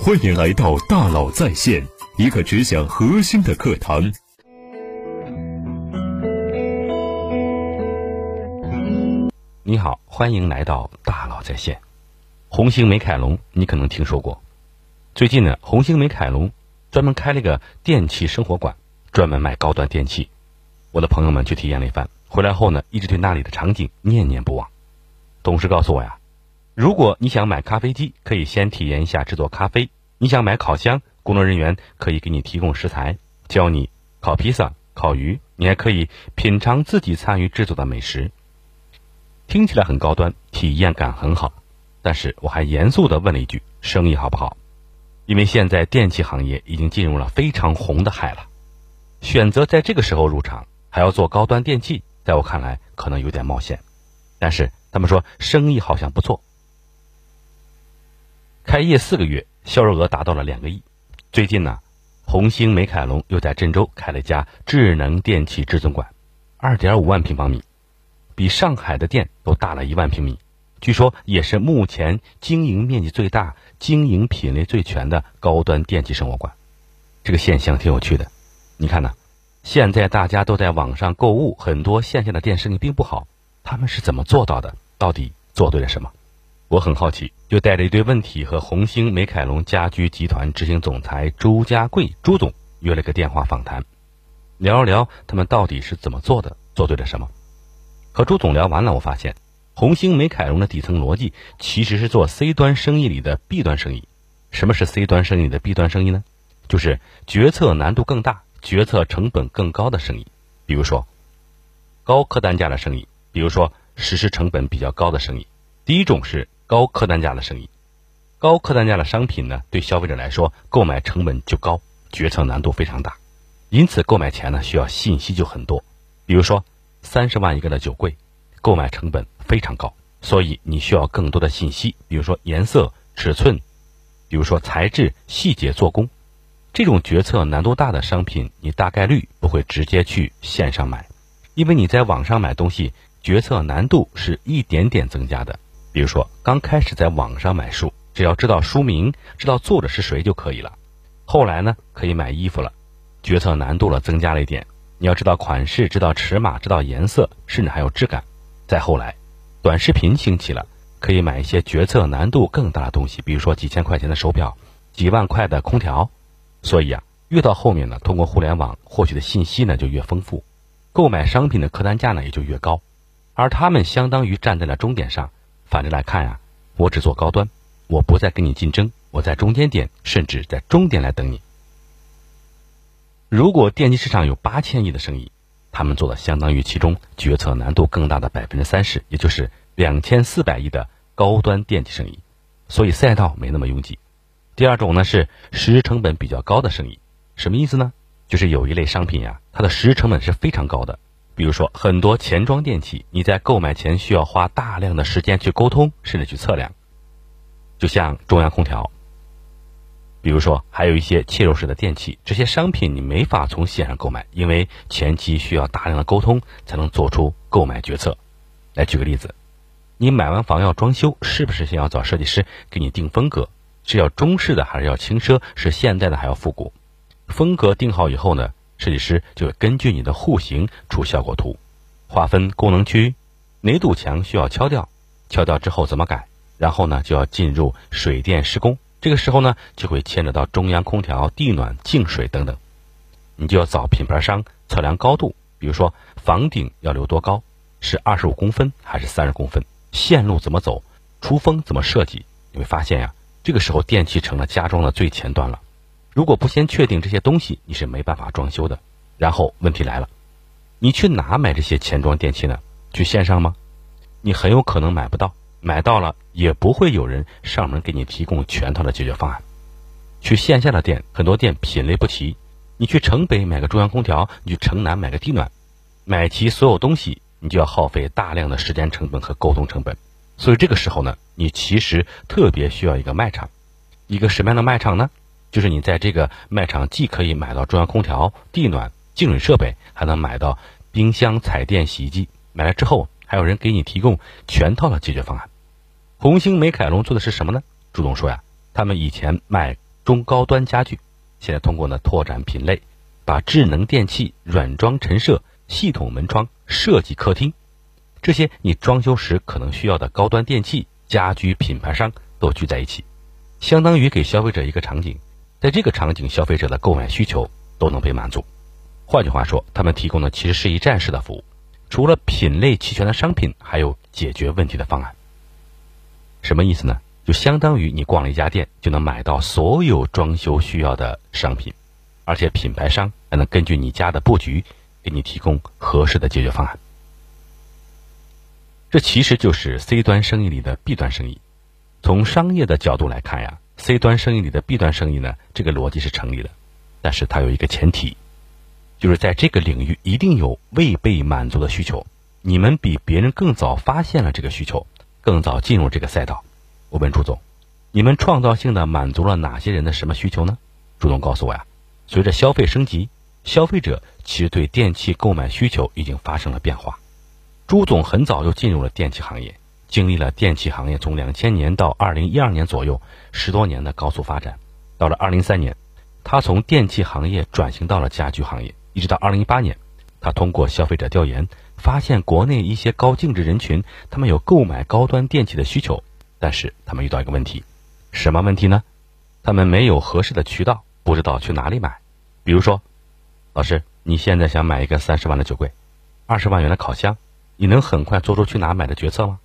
欢迎来到大佬在线，一个只讲核心的课堂。你好，欢迎来到大佬在线。红星美凯龙，你可能听说过。最近呢，红星美凯龙专门开了个电器生活馆，专门卖高端电器。我的朋友们去体验了一番，回来后呢，一直对那里的场景念念不忘。董事告诉我呀，如果你想买咖啡机，可以先体验一下制作咖啡；你想买烤箱，工作人员可以给你提供食材，教你烤披萨、烤鱼，你还可以品尝自己参与制作的美食。听起来很高端，体验感很好，但是我还严肃地问了一句：生意好不好？因为现在电器行业已经进入了非常红的海了，选择在这个时候入场。还要做高端电器，在我看来可能有点冒险，但是他们说生意好像不错。开业四个月，销售额达到了两个亿。最近呢，红星美凯龙又在郑州开了一家智能电器至尊馆，二点五万平方米，比上海的店都大了一万平米。据说也是目前经营面积最大、经营品类最全的高端电器生活馆。这个现象挺有趣的，你看呢？现在大家都在网上购物，很多线下的店生意并不好，他们是怎么做到的？到底做对了什么？我很好奇，就带着一堆问题和红星美凯龙家居集团执行总裁朱家贵朱总约了个电话访谈，聊一聊他们到底是怎么做的，做对了什么。和朱总聊完了，我发现红星美凯龙的底层逻辑其实是做 C 端生意里的 B 端生意。什么是 C 端生意的 B 端生意呢？就是决策难度更大。决策成本更高的生意，比如说高客单价的生意，比如说实施成本比较高的生意。第一种是高客单价的生意，高客单价的商品呢，对消费者来说购买成本就高，决策难度非常大，因此购买前呢需要信息就很多。比如说三十万一个的酒柜，购买成本非常高，所以你需要更多的信息，比如说颜色、尺寸，比如说材质、细节、做工。这种决策难度大的商品，你大概率不会直接去线上买，因为你在网上买东西，决策难度是一点点增加的。比如说，刚开始在网上买书，只要知道书名、知道作者是谁就可以了。后来呢，可以买衣服了，决策难度了增加了一点，你要知道款式、知道尺码、知道颜色，甚至还有质感。再后来，短视频兴起了，可以买一些决策难度更大的东西，比如说几千块钱的手表、几万块的空调。所以啊，越到后面呢，通过互联网获取的信息呢就越丰富，购买商品的客单价呢也就越高，而他们相当于站在了终点上。反着来看呀，我只做高端，我不再跟你竞争，我在中间点，甚至在终点来等你。如果电机市场有八千亿的生意，他们做的相当于其中决策难度更大的百分之三十，也就是两千四百亿的高端电器生意，所以赛道没那么拥挤。第二种呢是实施成本比较高的生意，什么意思呢？就是有一类商品呀，它的实施成本是非常高的。比如说很多钱庄电器，你在购买前需要花大量的时间去沟通，甚至去测量。就像中央空调，比如说还有一些切入式的电器，这些商品你没法从线上购买，因为前期需要大量的沟通才能做出购买决策。来举个例子，你买完房要装修，是不是先要找设计师给你定风格？是要中式的还是要轻奢？是现代的还要复古？风格定好以后呢，设计师就会根据你的户型出效果图，划分功能区，哪堵墙需要敲掉，敲掉之后怎么改？然后呢，就要进入水电施工。这个时候呢，就会牵扯到中央空调、地暖、净水等等。你就要找品牌商测量高度，比如说房顶要留多高，是二十五公分还是三十公分？线路怎么走？出风怎么设计？你会发现呀。这个时候，电器成了家装的最前端了。如果不先确定这些东西，你是没办法装修的。然后问题来了，你去哪买这些钱装电器呢？去线上吗？你很有可能买不到，买到了也不会有人上门给你提供全套的解决方案。去线下的店，很多店品类不齐。你去城北买个中央空调，你去城南买个地暖，买齐所有东西，你就要耗费大量的时间成本和沟通成本。所以这个时候呢，你其实特别需要一个卖场，一个什么样的卖场呢？就是你在这个卖场既可以买到中央空调、地暖、净水设备，还能买到冰箱、彩电、洗衣机。买来之后，还有人给你提供全套的解决方案。红星美凯龙做的是什么呢？朱总说呀，他们以前卖中高端家具，现在通过呢拓展品类，把智能电器、软装陈设、系统门窗、设计客厅这些你装修时可能需要的高端电器、家居品牌商都聚在一起，相当于给消费者一个场景，在这个场景，消费者的购买需求都能被满足。换句话说，他们提供的其实是一站式的服务，除了品类齐全的商品，还有解决问题的方案。什么意思呢？就相当于你逛了一家店，就能买到所有装修需要的商品，而且品牌商还能根据你家的布局，给你提供合适的解决方案。这其实就是 C 端生意里的 B 端生意。从商业的角度来看呀，C 端生意里的 B 端生意呢，这个逻辑是成立的，但是它有一个前提，就是在这个领域一定有未被满足的需求，你们比别人更早发现了这个需求。更早进入这个赛道，我问朱总，你们创造性的满足了哪些人的什么需求呢？朱总告诉我呀，随着消费升级，消费者其实对电器购买需求已经发生了变化。朱总很早就进入了电器行业，经历了电器行业从两千年到二零一二年左右十多年的高速发展。到了二零三年，他从电器行业转型到了家居行业，一直到二零一八年，他通过消费者调研。发现国内一些高净值人群，他们有购买高端电器的需求，但是他们遇到一个问题，什么问题呢？他们没有合适的渠道，不知道去哪里买。比如说，老师，你现在想买一个三十万的酒柜，二十万元的烤箱，你能很快做出去哪买的决策吗？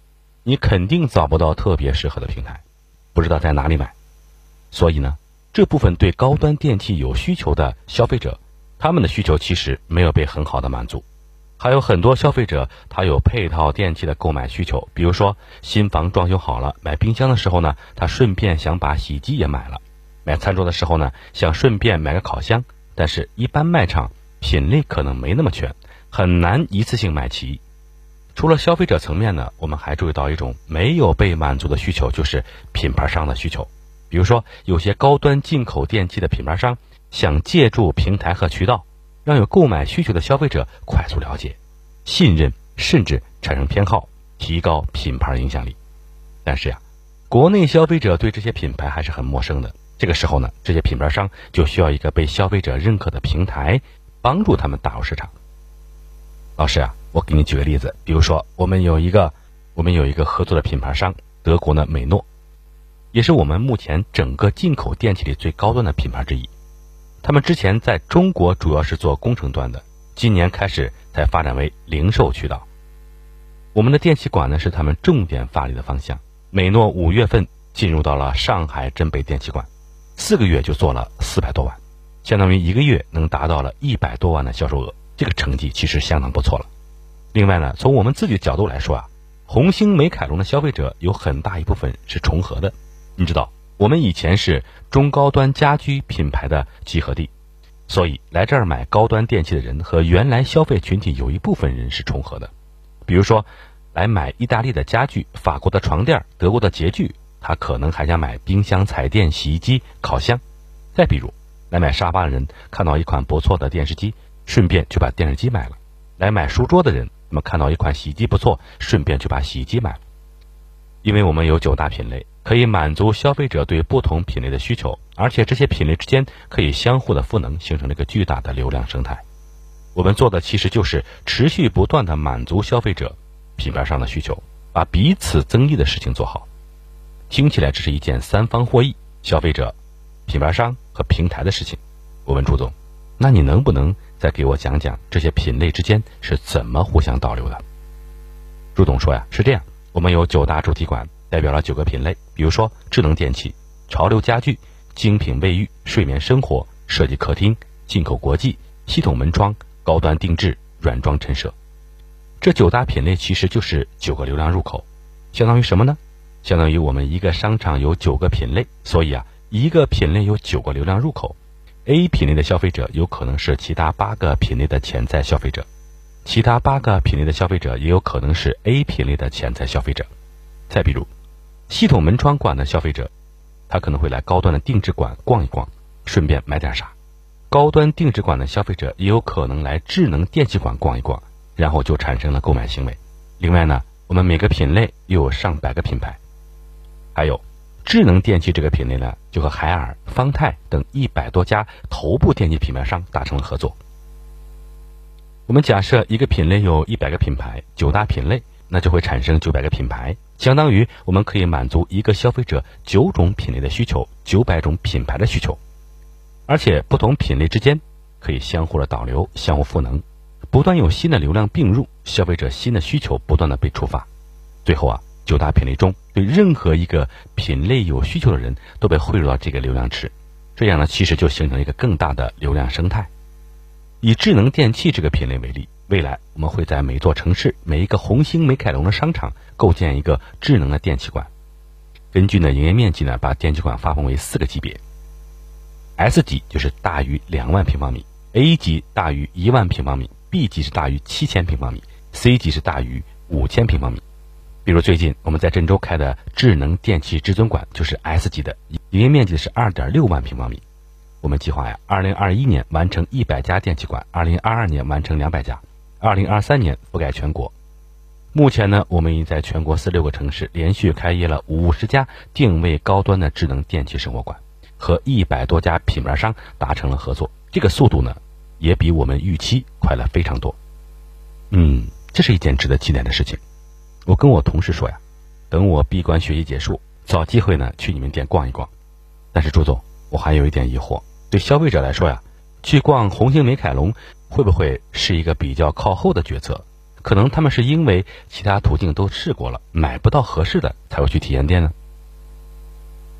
你肯定找不到特别适合的平台，不知道在哪里买。所以呢，这部分对高端电器有需求的消费者，他们的需求其实没有被很好的满足。还有很多消费者，他有配套电器的购买需求，比如说新房装修好了，买冰箱的时候呢，他顺便想把洗衣机也买了；买餐桌的时候呢，想顺便买个烤箱。但是，一般卖场品类可能没那么全，很难一次性买齐。除了消费者层面呢，我们还注意到一种没有被满足的需求，就是品牌商的需求。比如说，有些高端进口电器的品牌商想借助平台和渠道。让有购买需求的消费者快速了解、信任，甚至产生偏好，提高品牌影响力。但是呀，国内消费者对这些品牌还是很陌生的。这个时候呢，这些品牌商就需要一个被消费者认可的平台，帮助他们打入市场。老师啊，我给你举个例子，比如说我们有一个我们有一个合作的品牌商，德国的美诺，也是我们目前整个进口电器里最高端的品牌之一。他们之前在中国主要是做工程端的，今年开始才发展为零售渠道。我们的电气馆呢是他们重点发力的方向。美诺五月份进入到了上海镇北电气馆，四个月就做了四百多万，相当于一个月能达到了一百多万的销售额，这个成绩其实相当不错了。另外呢，从我们自己的角度来说啊，红星美凯龙的消费者有很大一部分是重合的，你知道。我们以前是中高端家居品牌的集合地，所以来这儿买高端电器的人和原来消费群体有一部分人是重合的。比如说，来买意大利的家具、法国的床垫、德国的洁具，他可能还想买冰箱、彩电、洗衣机、烤箱。再比如，来买沙发的人看到一款不错的电视机，顺便就把电视机买了；来买书桌的人，那么看到一款洗衣机不错，顺便就把洗衣机买了。因为我们有九大品类。可以满足消费者对不同品类的需求，而且这些品类之间可以相互的赋能，形成了一个巨大的流量生态。我们做的其实就是持续不断的满足消费者品牌上的需求，把彼此增益的事情做好。听起来这是一件三方获益，消费者、品牌商和平台的事情。我问朱总，那你能不能再给我讲讲这些品类之间是怎么互相导流的？朱总说呀，是这样，我们有九大主题馆。代表了九个品类，比如说智能电器、潮流家具、精品卫浴、睡眠生活、设计客厅、进口国际、系统门窗、高端定制、软装陈设。这九大品类其实就是九个流量入口，相当于什么呢？相当于我们一个商场有九个品类，所以啊，一个品类有九个流量入口。A 品类的消费者有可能是其他八个品类的潜在消费者，其他八个品类的消费者也有可能是 A 品类的潜在消费者。再比如。系统门窗馆的消费者，他可能会来高端的定制馆逛一逛，顺便买点啥；高端定制馆的消费者也有可能来智能电器馆逛一逛，然后就产生了购买行为。另外呢，我们每个品类又有上百个品牌，还有智能电器这个品类呢，就和海尔、方太等一百多家头部电器品牌商达成了合作。我们假设一个品类有一百个品牌，九大品类，那就会产生九百个品牌，相当于我们可以满足一个消费者九种品类的需求，九百种品牌的需求。而且不同品类之间可以相互的导流、相互赋能，不断有新的流量并入，消费者新的需求不断的被触发，最后啊。九大品类中，对任何一个品类有需求的人都被汇入到这个流量池，这样呢，其实就形成了一个更大的流量生态。以智能电器这个品类为例，未来我们会在每座城市、每一个红星美凯龙的商场构建一个智能的电器馆。根据呢营业面积呢，把电器馆划分为四个级别：S 级就是大于两万平方米，A 级大于一万平方米，B 级是大于七千平方米，C 级是大于五千平方米。比如最近我们在郑州开的智能电器至尊馆就是 S 级的，营业面积是二点六万平方米。我们计划呀，二零二一年完成一百家电器馆，二零二二年完成两百家，二零二三年覆盖全国。目前呢，我们已在全国四六个城市连续开业了五十家定位高端的智能电器生活馆，和一百多家品牌商达成了合作。这个速度呢，也比我们预期快了非常多。嗯，这是一件值得期待的事情。我跟我同事说呀，等我闭关学习结束，找机会呢去你们店逛一逛。但是朱总，我还有一点疑惑，对消费者来说呀，去逛红星美凯龙会不会是一个比较靠后的决策？可能他们是因为其他途径都试过了，买不到合适的才会去体验店呢？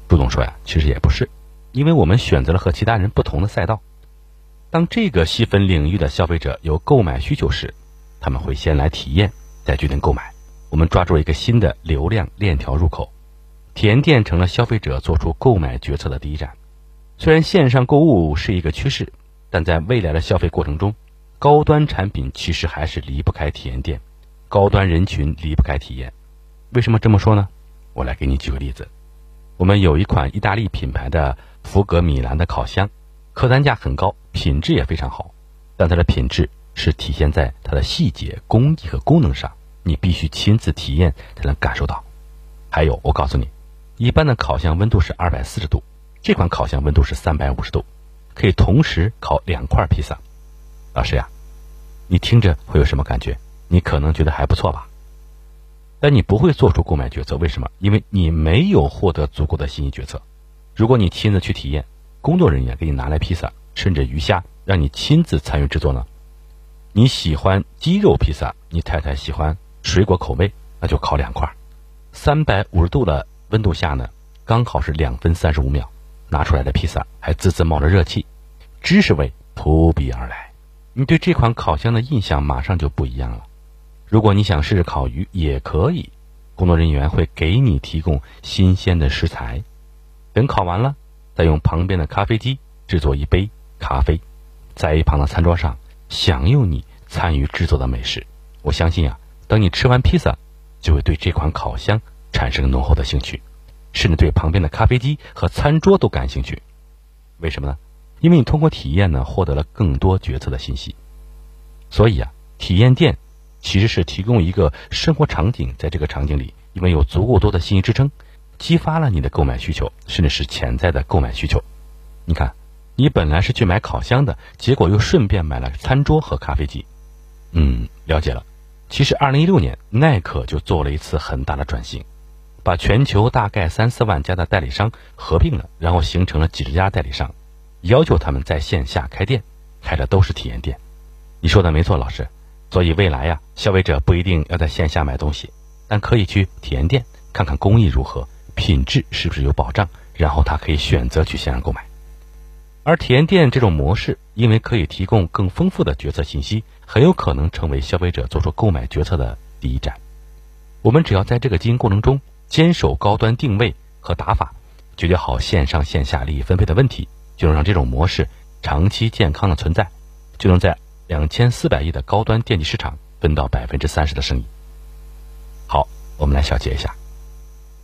朱总说呀，其实也不是，因为我们选择了和其他人不同的赛道。当这个细分领域的消费者有购买需求时，他们会先来体验，再决定购买。我们抓住了一个新的流量链条入口，体验店成了消费者做出购买决策的第一站。虽然线上购物是一个趋势，但在未来的消费过程中，高端产品其实还是离不开体验店，高端人群离不开体验。为什么这么说呢？我来给你举个例子。我们有一款意大利品牌的福格米兰的烤箱，客单价很高，品质也非常好，但它的品质是体现在它的细节、工艺和功能上。你必须亲自体验才能感受到。还有，我告诉你，一般的烤箱温度是二百四十度，这款烤箱温度是三百五十度，可以同时烤两块披萨。老师呀，你听着会有什么感觉？你可能觉得还不错吧？但你不会做出购买决策，为什么？因为你没有获得足够的信息决策。如果你亲自去体验，工作人员给你拿来披萨，甚至鱼虾，让你亲自参与制作呢？你喜欢鸡肉披萨，你太太喜欢。水果口味，那就烤两块。三百五十度的温度下呢，刚好是两分三十五秒，拿出来的披萨还滋滋冒着热气，知识味扑鼻而来。你对这款烤箱的印象马上就不一样了。如果你想试试烤鱼，也可以，工作人员会给你提供新鲜的食材，等烤完了，再用旁边的咖啡机制作一杯咖啡，在一旁的餐桌上享用你参与制作的美食。我相信啊。等你吃完披萨，就会对这款烤箱产生浓厚的兴趣，甚至对旁边的咖啡机和餐桌都感兴趣。为什么呢？因为你通过体验呢，获得了更多决策的信息。所以啊，体验店其实是提供一个生活场景，在这个场景里，因为有足够多的信息支撑，激发了你的购买需求，甚至是潜在的购买需求。你看，你本来是去买烤箱的，结果又顺便买了餐桌和咖啡机。嗯，了解了。其实，二零一六年，耐克就做了一次很大的转型，把全球大概三四万家的代理商合并了，然后形成了几十家代理商，要求他们在线下开店，开的都是体验店。你说的没错，老师。所以未来呀，消费者不一定要在线下买东西，但可以去体验店看看工艺如何，品质是不是有保障，然后他可以选择去线上购买。而体验店这种模式，因为可以提供更丰富的决策信息，很有可能成为消费者做出购买决策的第一站。我们只要在这个经营过程中坚守高端定位和打法，解决好线上线下利益分配的问题，就能让这种模式长期健康的存在，就能在两千四百亿的高端电器市场分到百分之三十的生意。好，我们来小结一下。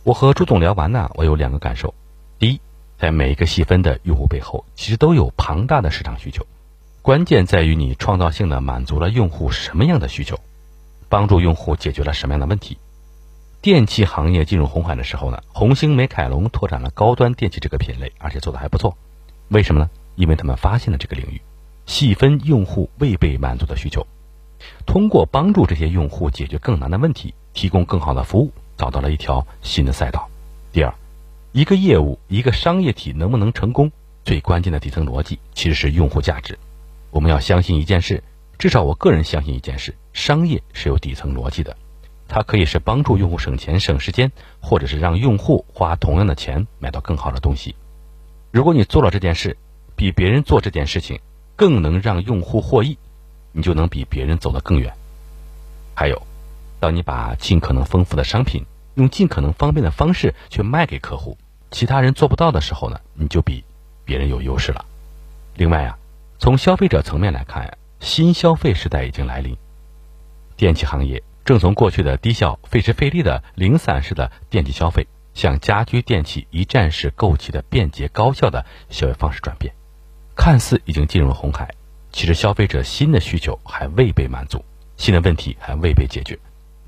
我和朱总聊完呢，我有两个感受。第一。在每一个细分的用户背后，其实都有庞大的市场需求，关键在于你创造性的满足了用户什么样的需求，帮助用户解决了什么样的问题。电器行业进入红海的时候呢，红星美凯龙拓展了高端电器这个品类，而且做的还不错。为什么呢？因为他们发现了这个领域，细分用户未被满足的需求，通过帮助这些用户解决更难的问题，提供更好的服务，找到了一条新的赛道。第二，一个业务、一个商业体能不能成功，最关键的底层逻辑其实是用户价值。我们要相信一件事，至少我个人相信一件事：商业是有底层逻辑的，它可以是帮助用户省钱省时间，或者是让用户花同样的钱买到更好的东西。如果你做了这件事，比别人做这件事情更能让用户获益，你就能比别人走得更远。还有，当你把尽可能丰富的商品用尽可能方便的方式去卖给客户，其他人做不到的时候呢，你就比别人有优势了。另外啊，从消费者层面来看，新消费时代已经来临，电器行业正从过去的低效、费时费力的零散式的电器消费。向家居电器一站式购齐的便捷高效的消费方式转变，看似已经进入了红海，其实消费者新的需求还未被满足，新的问题还未被解决。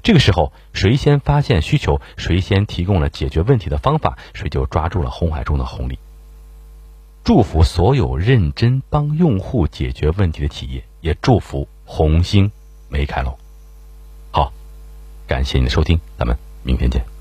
这个时候，谁先发现需求，谁先提供了解决问题的方法，谁就抓住了红海中的红利。祝福所有认真帮用户解决问题的企业，也祝福红星美凯龙。好，感谢你的收听，咱们明天见。